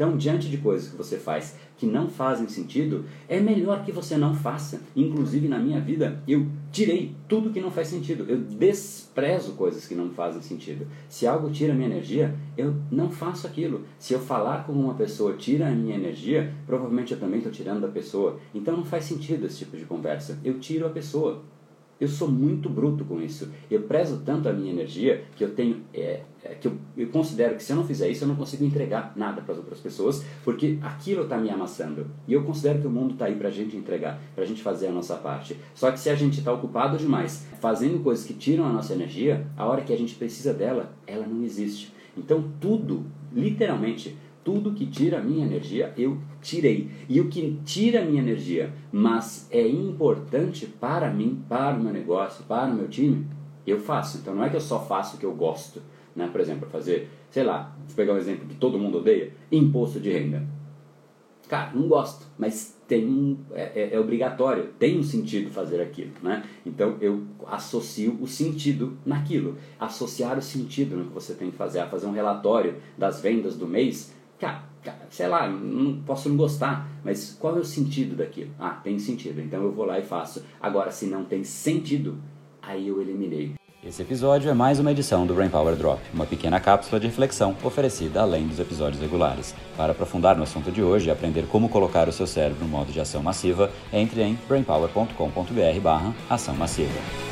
Então, diante de coisas que você faz que não fazem sentido, é melhor que você não faça. Inclusive na minha vida, eu tirei tudo que não faz sentido. Eu desprezo coisas que não fazem sentido. Se algo tira minha energia, eu não faço aquilo. Se eu falar com uma pessoa tira a minha energia, provavelmente eu também estou tirando da pessoa. Então não faz sentido esse tipo de conversa. Eu tiro a pessoa. Eu sou muito bruto com isso. Eu prezo tanto a minha energia que eu tenho, é, é, que eu, eu, considero que se eu não fizer isso eu não consigo entregar nada para as outras pessoas, porque aquilo está me amassando. E eu considero que o mundo está aí para a gente entregar, para a gente fazer a nossa parte. Só que se a gente está ocupado demais, fazendo coisas que tiram a nossa energia, a hora que a gente precisa dela, ela não existe. Então tudo, literalmente, tudo que tira minha energia, eu tirei. E o que tira minha energia, mas é importante para mim, para o meu negócio, para o meu time, eu faço. Então não é que eu só faço o que eu gosto. Né? Por exemplo, fazer, sei lá, vou pegar um exemplo que todo mundo odeia, imposto de renda. Cara, não gosto, mas tem um, é, é, é, obrigatório, tem um sentido fazer aquilo, né? Então eu associo o sentido naquilo, associar o sentido no que você tem que fazer, a fazer um relatório das vendas do mês, sei lá, não posso não gostar, mas qual é o sentido daquilo? Ah, tem sentido, então eu vou lá e faço. Agora, se não tem sentido, aí eu eliminei. Esse episódio é mais uma edição do Brain Power Drop, uma pequena cápsula de reflexão oferecida além dos episódios regulares. Para aprofundar no assunto de hoje e aprender como colocar o seu cérebro no modo de ação massiva, entre em brainpower.com.br/ação massiva.